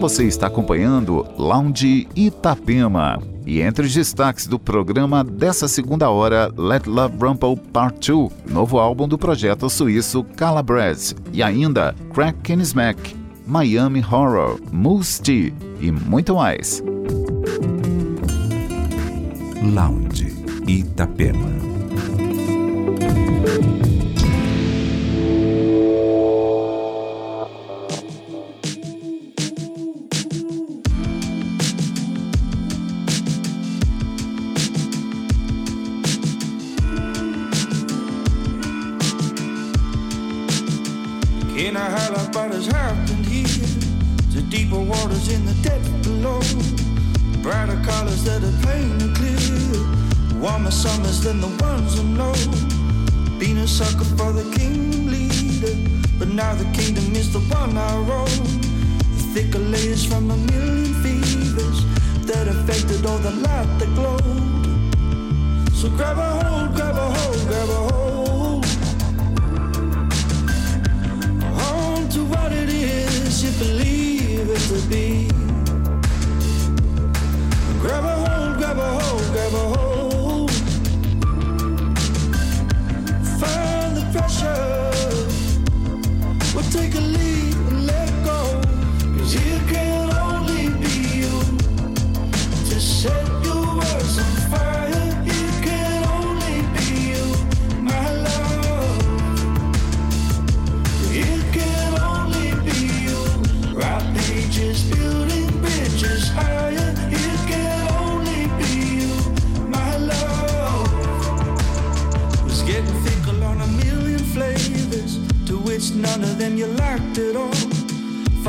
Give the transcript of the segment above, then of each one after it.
Você está acompanhando Lounge Itapema. E entre os destaques do programa dessa segunda hora, Let Love Rumble Part 2, novo álbum do projeto suíço Calabrese. E ainda Crack and Smack, Miami Horror, Moose Tea e muito mais. Lounge Itapema.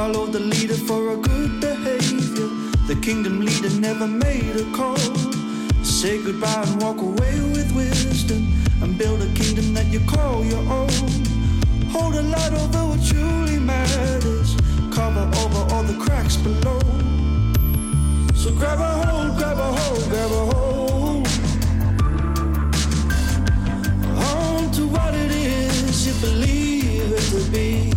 Follow the leader for a good behavior. The kingdom leader never made a call. Say goodbye and walk away with wisdom and build a kingdom that you call your own. Hold a light over what truly matters, cover over all the cracks below. So grab a hold, grab a hold, grab a hold. On to what it is you believe it to be.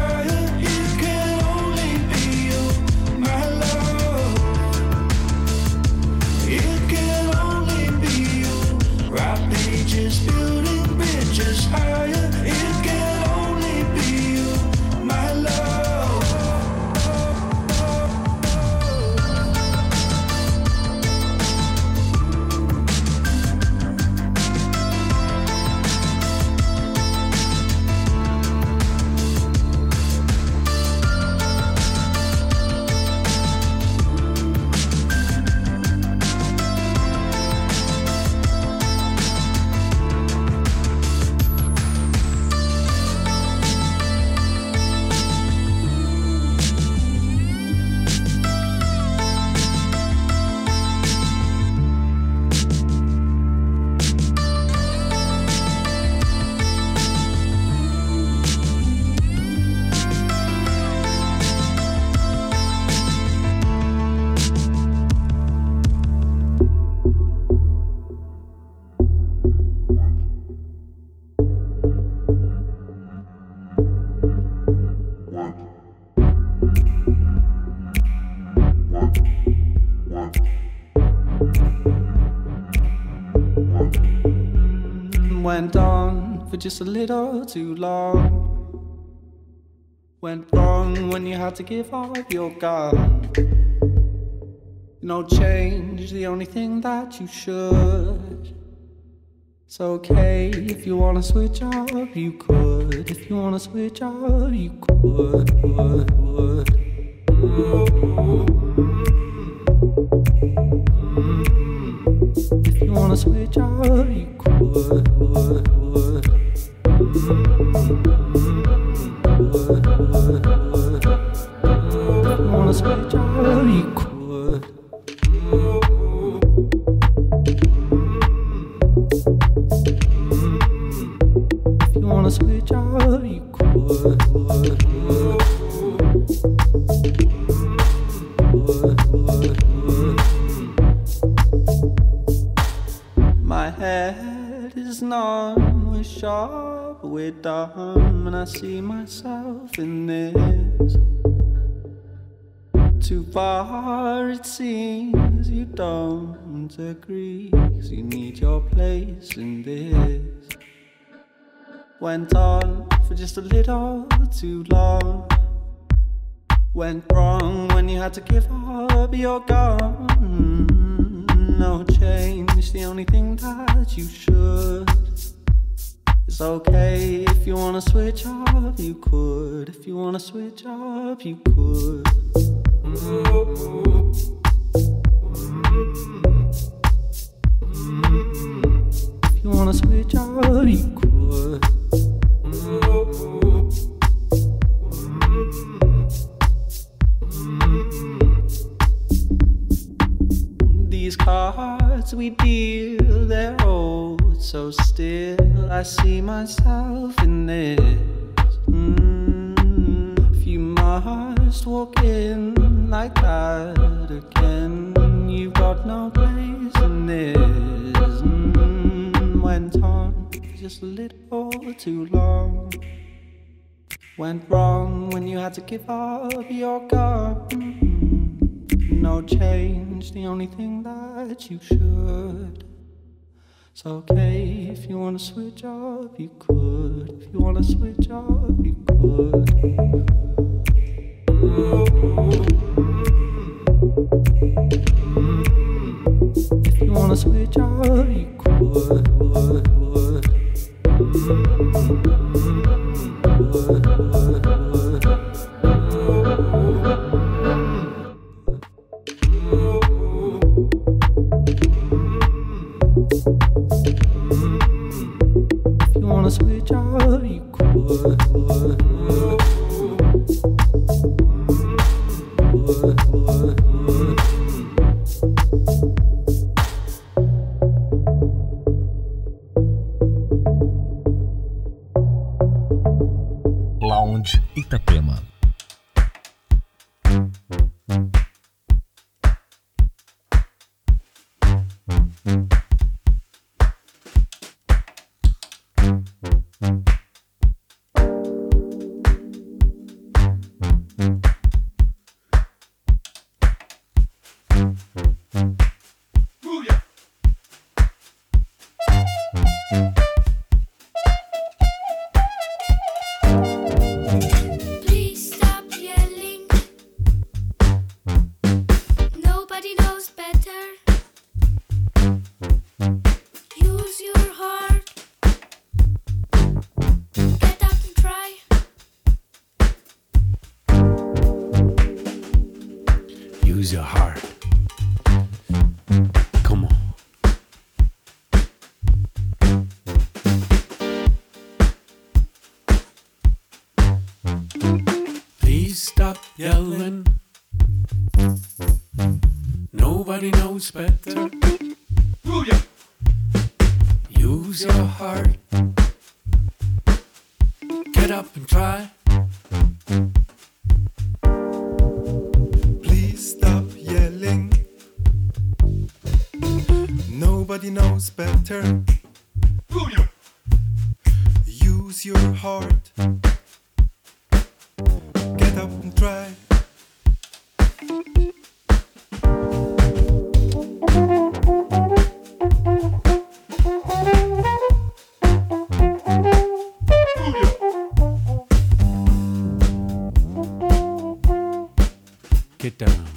just a little too long. Went wrong when you had to give up your gun. No change, the only thing that you should. It's okay if you wanna switch up, you could. If you wanna switch up, you could. would, would. If you wanna switch up, you could. would, would. I see myself in this. Too far it seems you don't agree, cause you need your place in this. Went on for just a little too long. Went wrong when you had to give up, you're gone. No change, the only thing that you should. It's okay if you wanna switch up, you could. If you wanna switch up, you could. If you wanna switch up, you could. These cards we deal, they're old, so still I see myself in this. Mm, if you must walk in like that again, you've got no place in this. Mm, went on just a little too long. Went wrong when you had to give up your gun. No change, the only thing that you should. It's okay if you wanna switch up, you could. If you wanna switch up, you could. If you wanna switch up, you could. Knows better. Mm. Use your heart. Get up and try. Get down.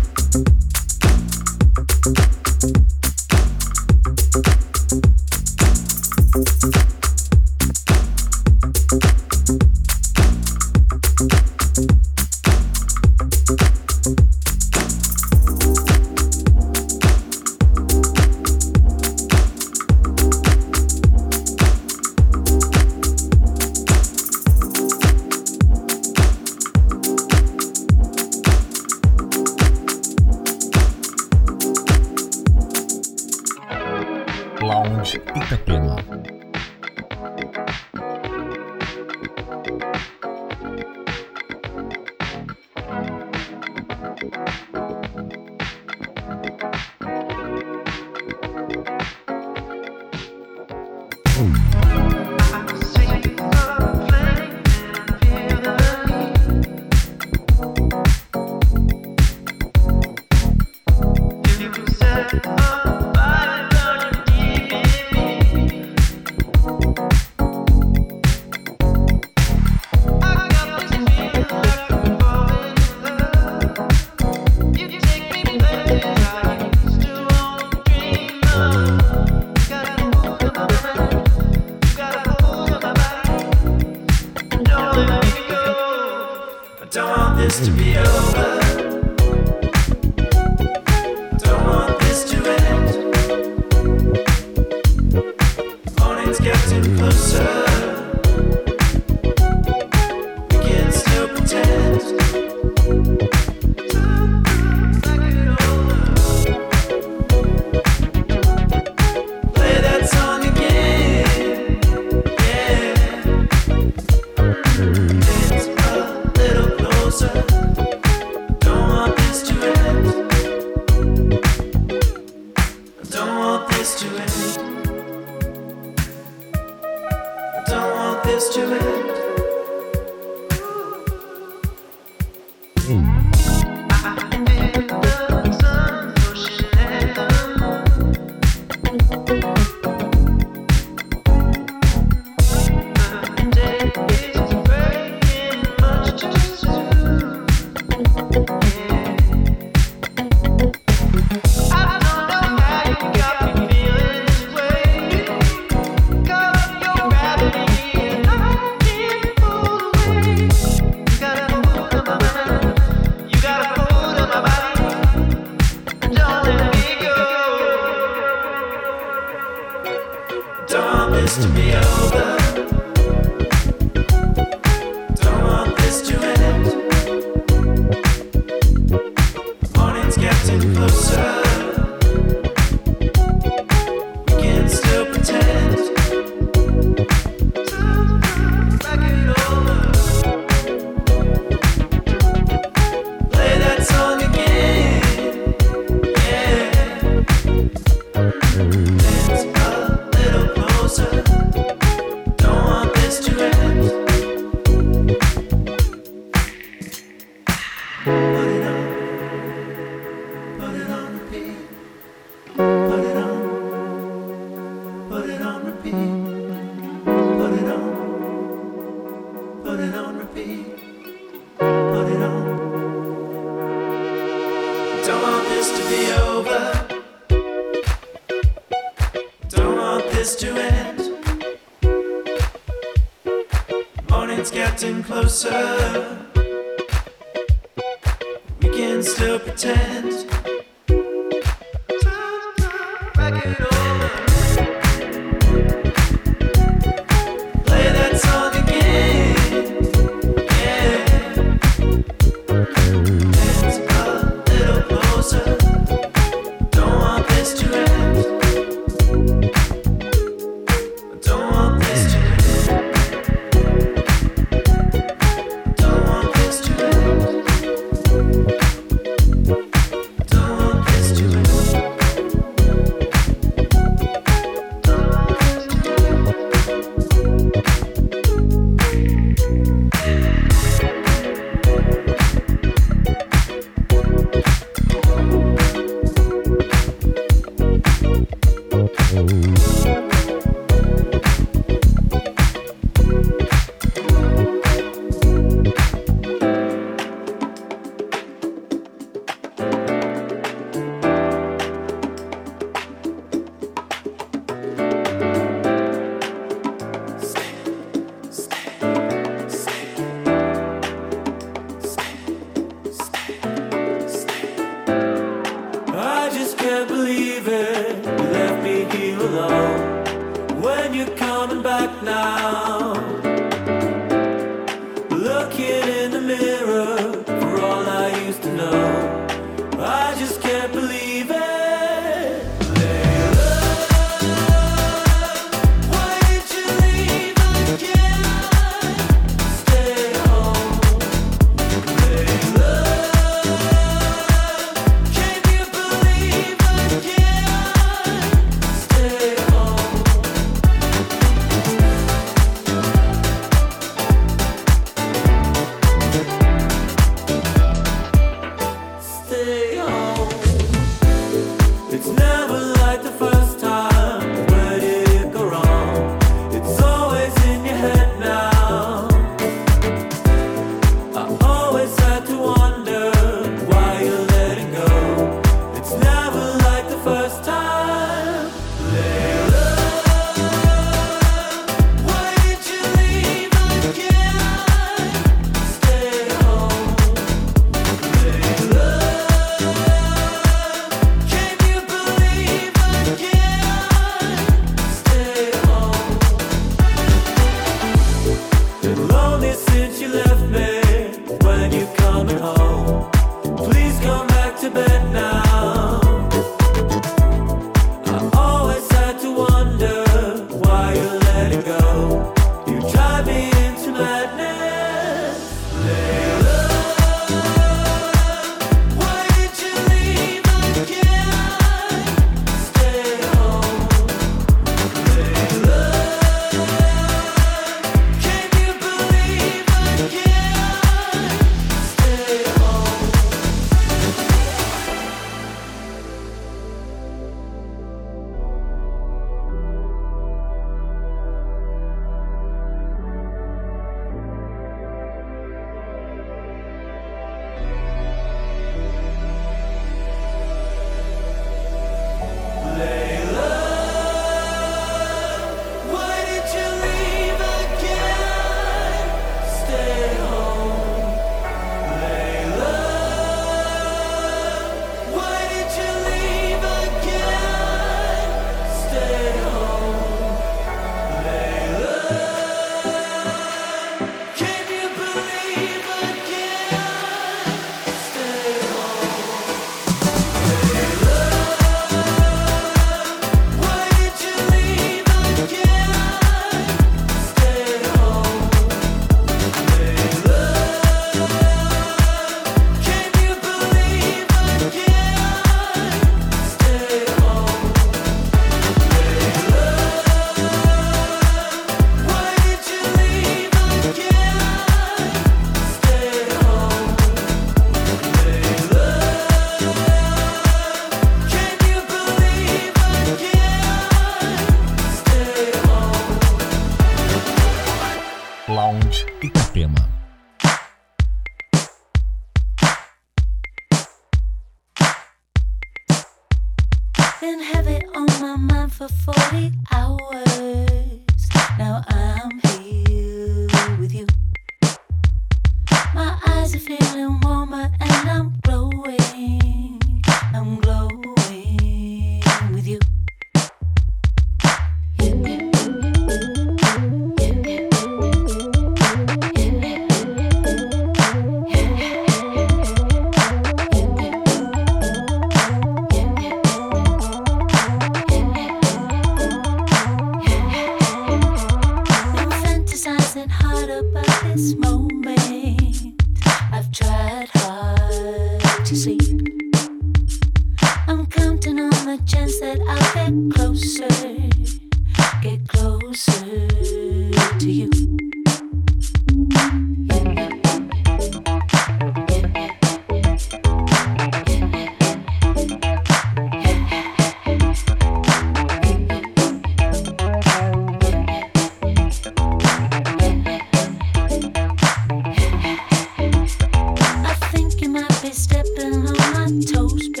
There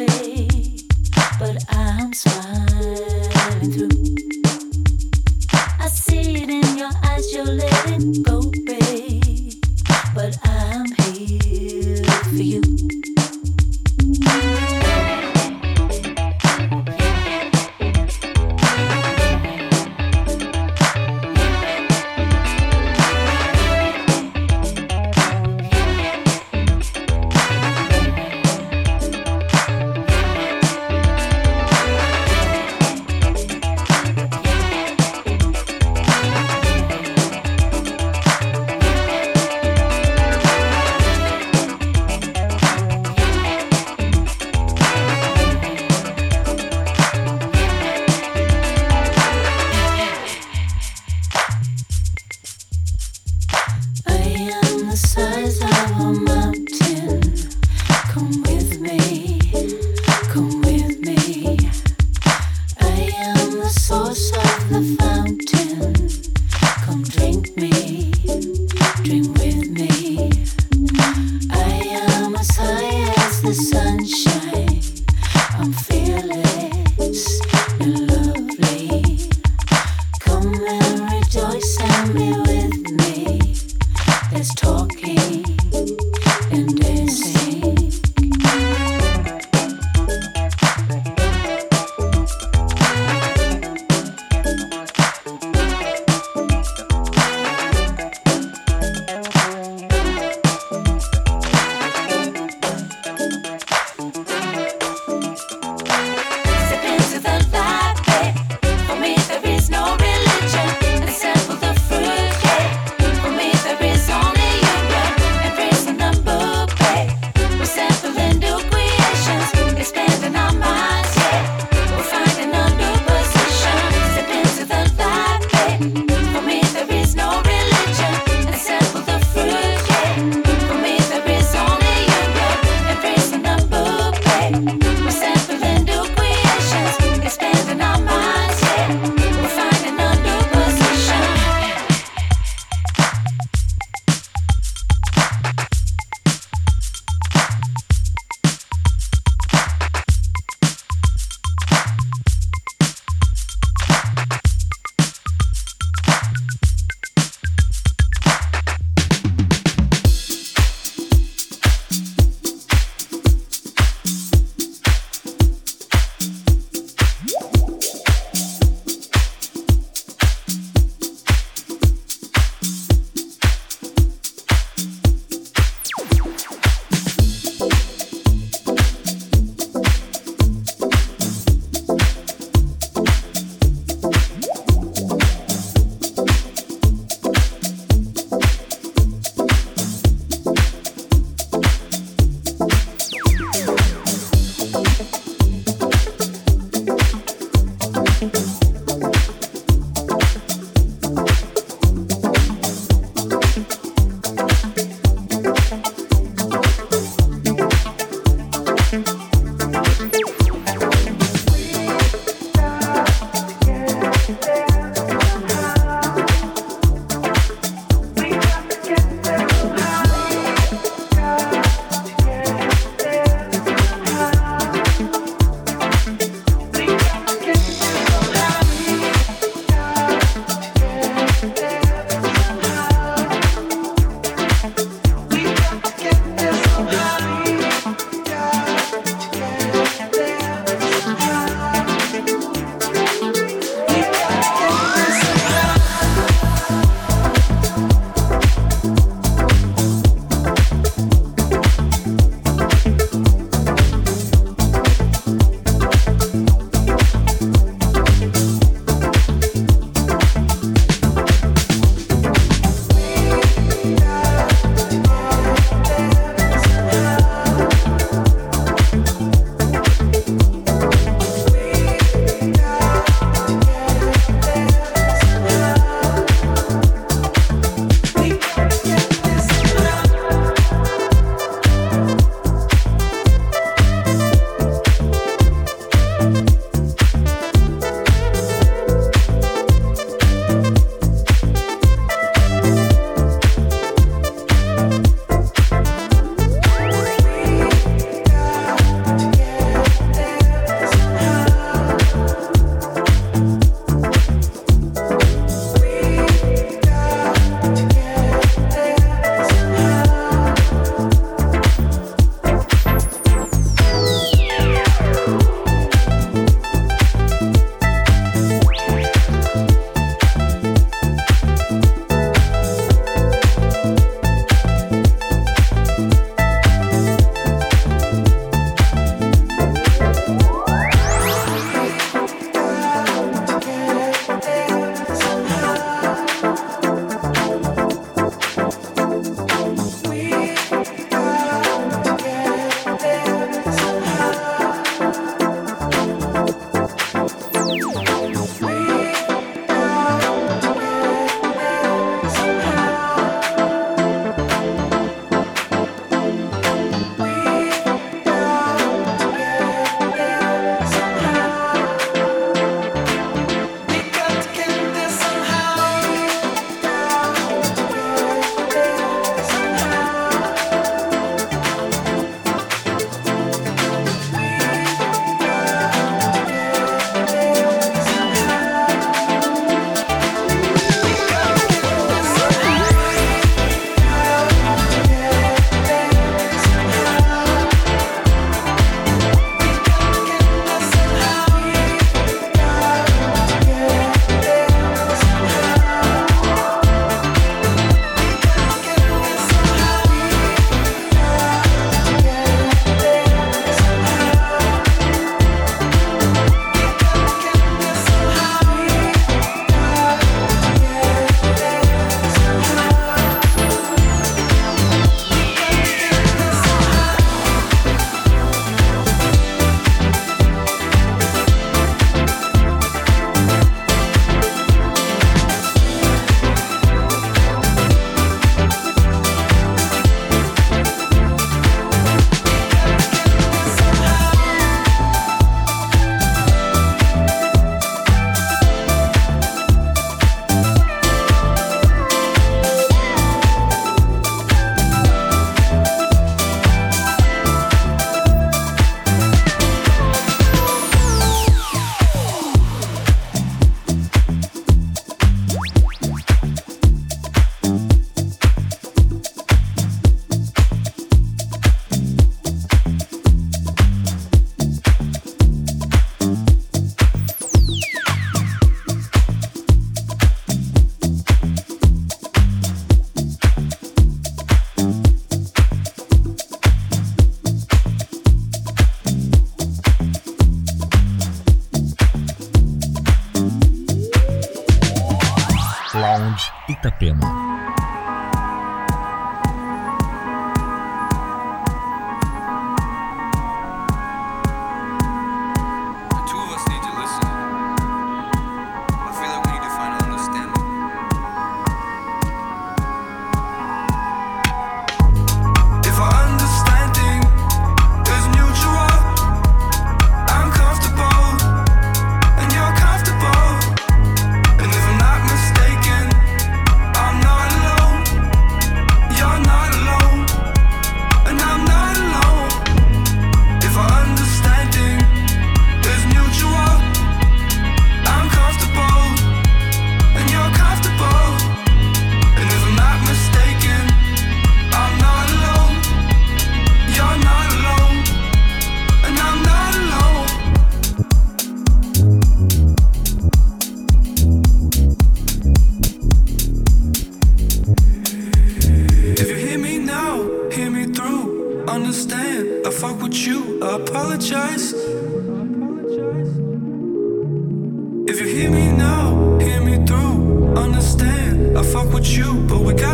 alone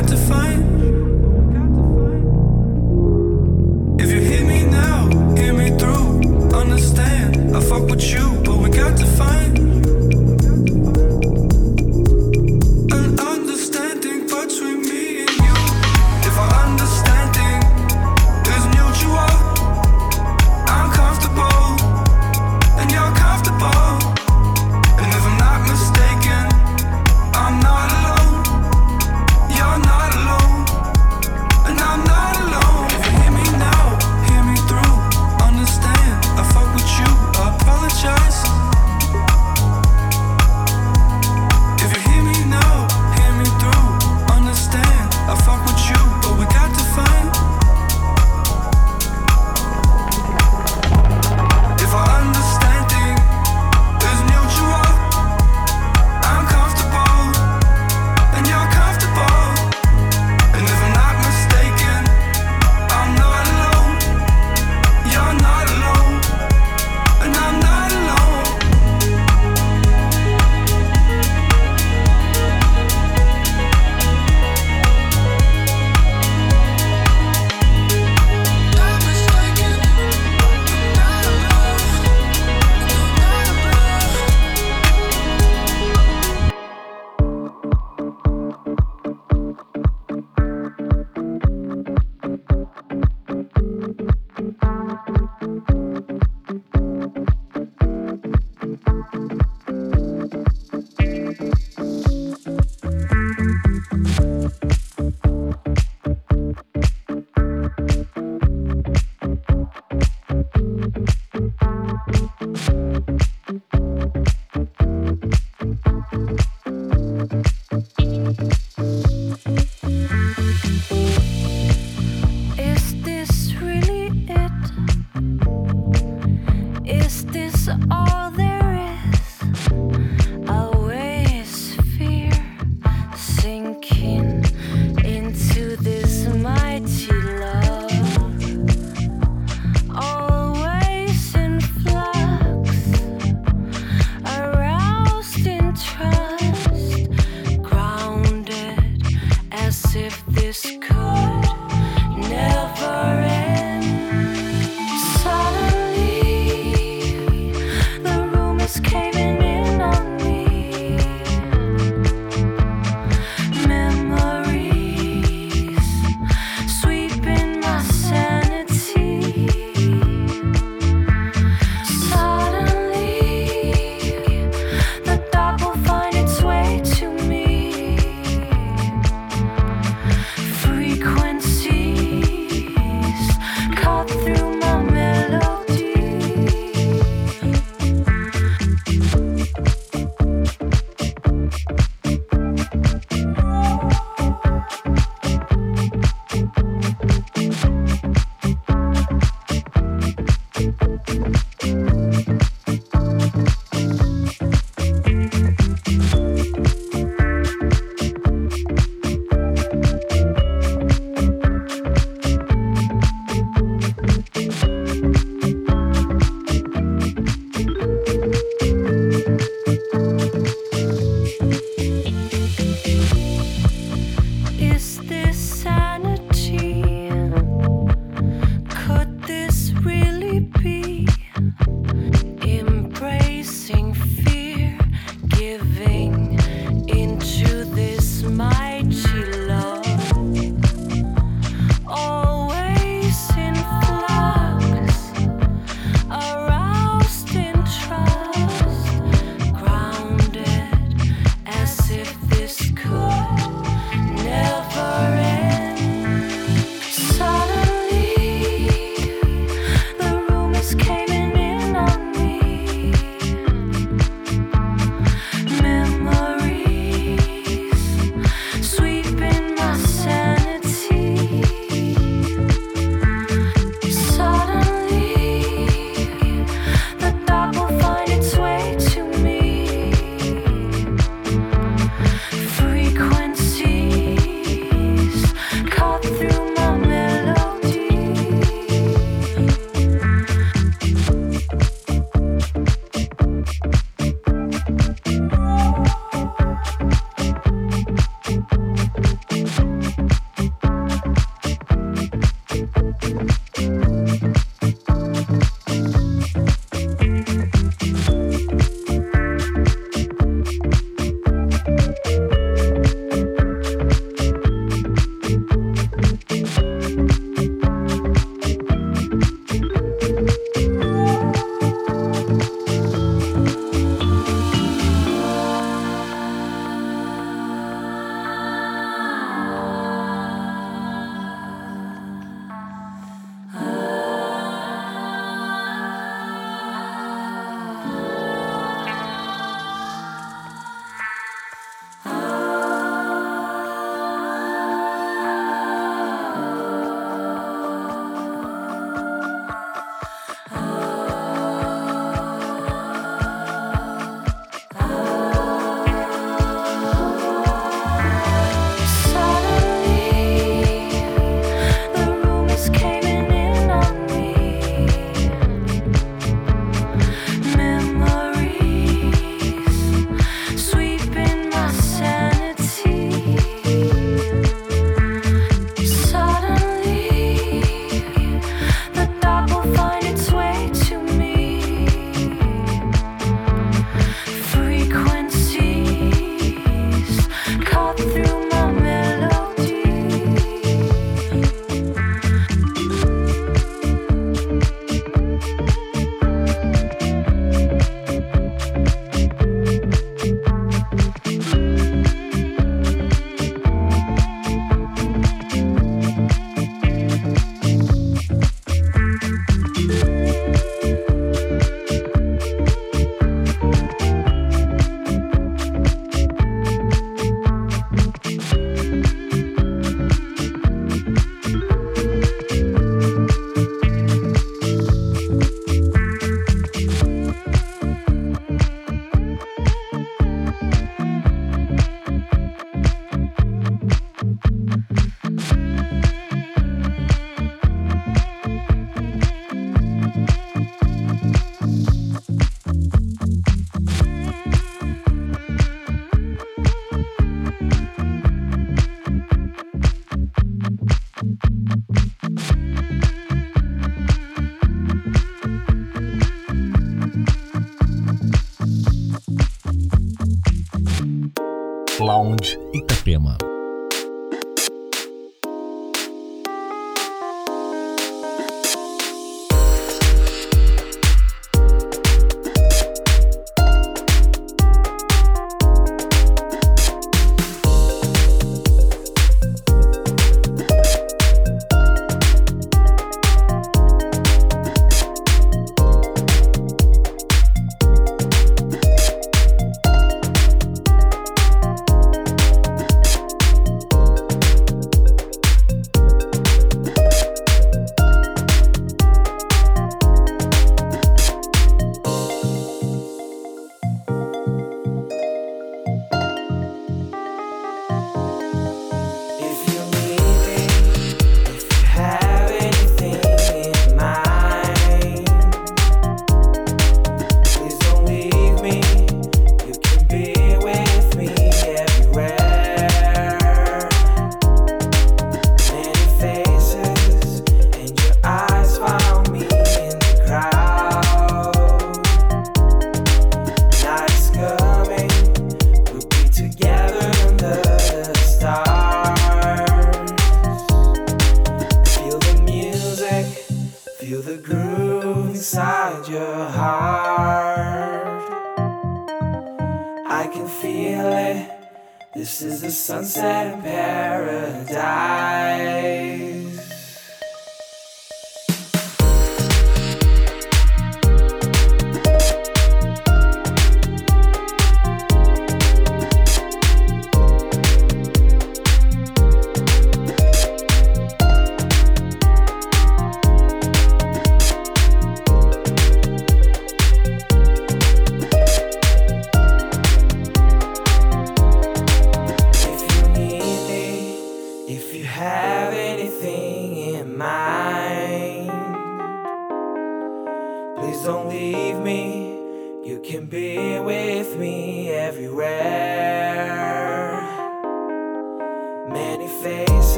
Responde Itapema.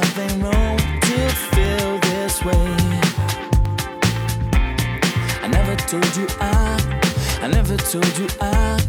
nothing wrong to feel this way. I never told you I, I never told you I.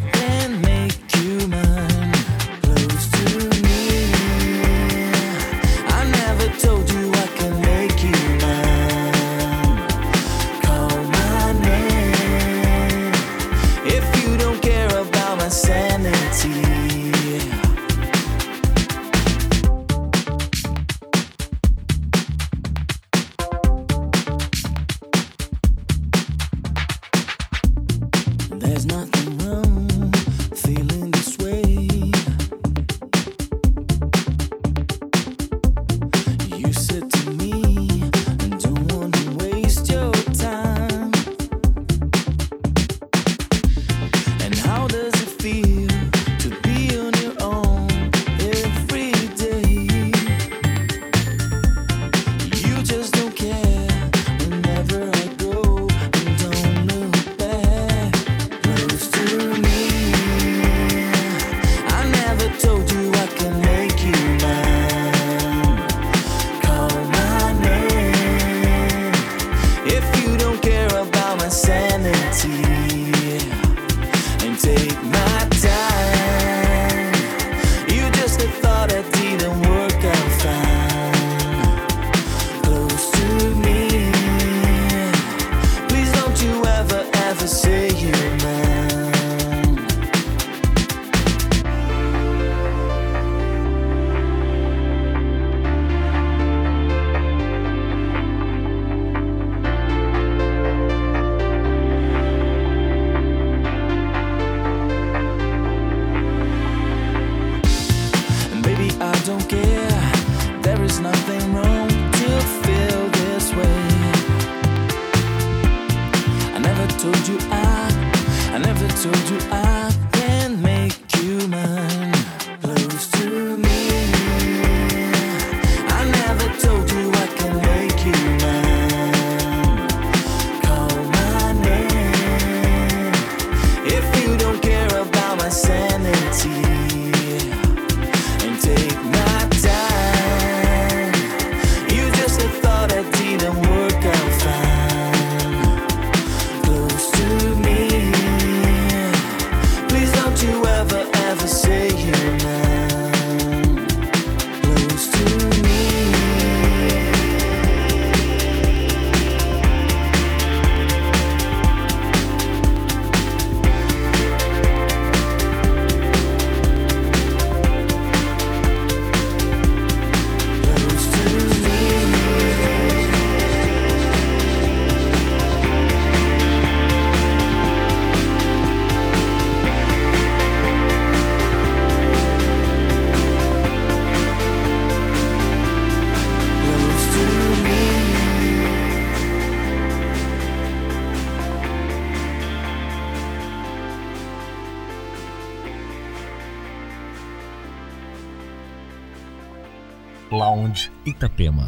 Itapema.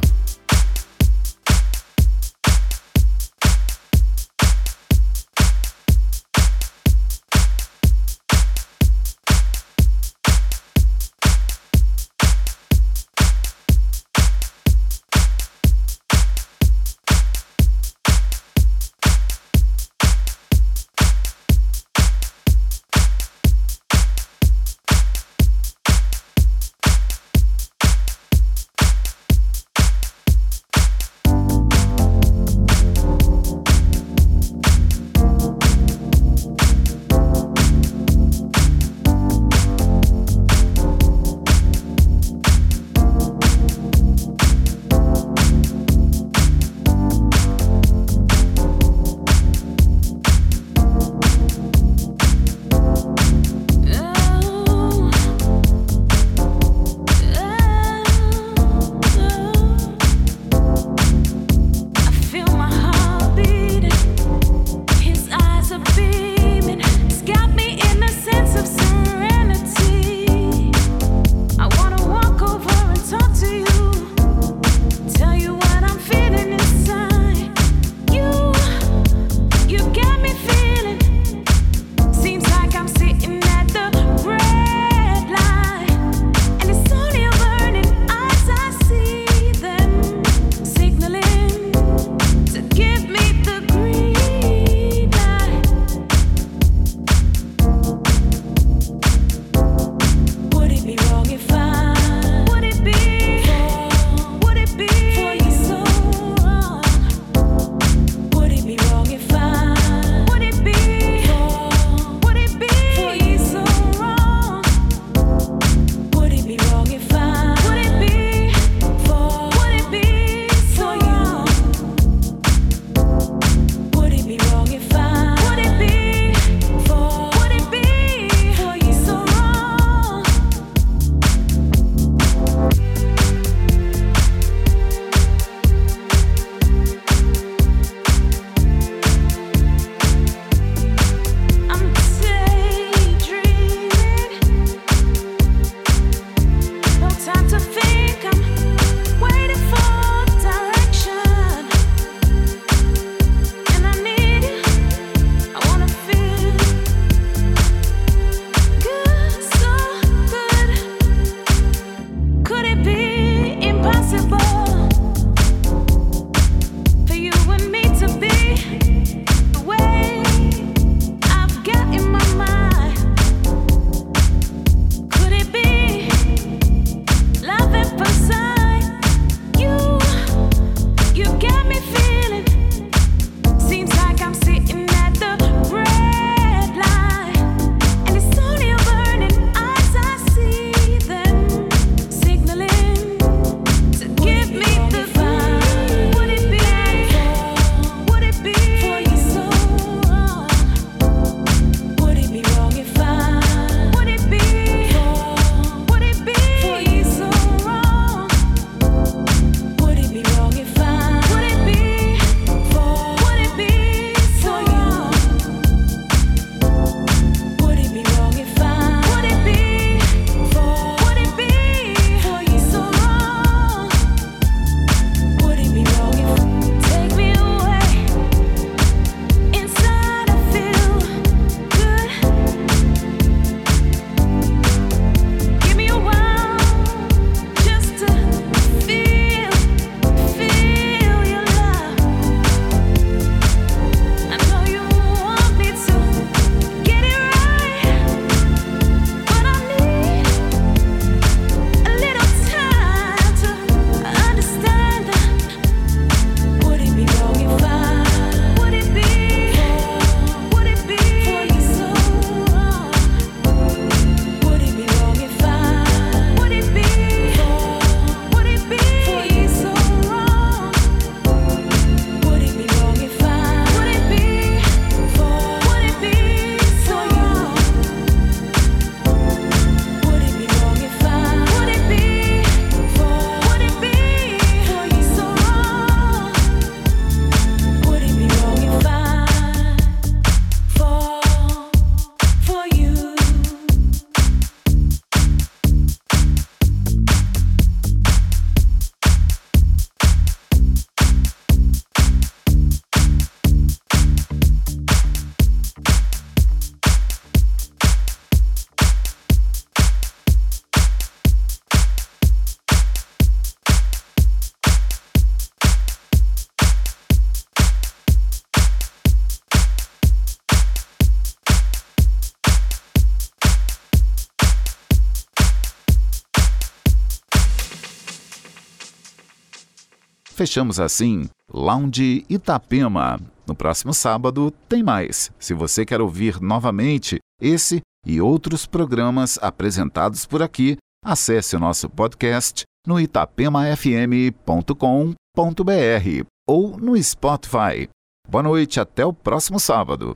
Fechamos assim Lounge Itapema. No próximo sábado tem mais. Se você quer ouvir novamente esse e outros programas apresentados por aqui, acesse o nosso podcast no itapemafm.com.br ou no Spotify. Boa noite, até o próximo sábado.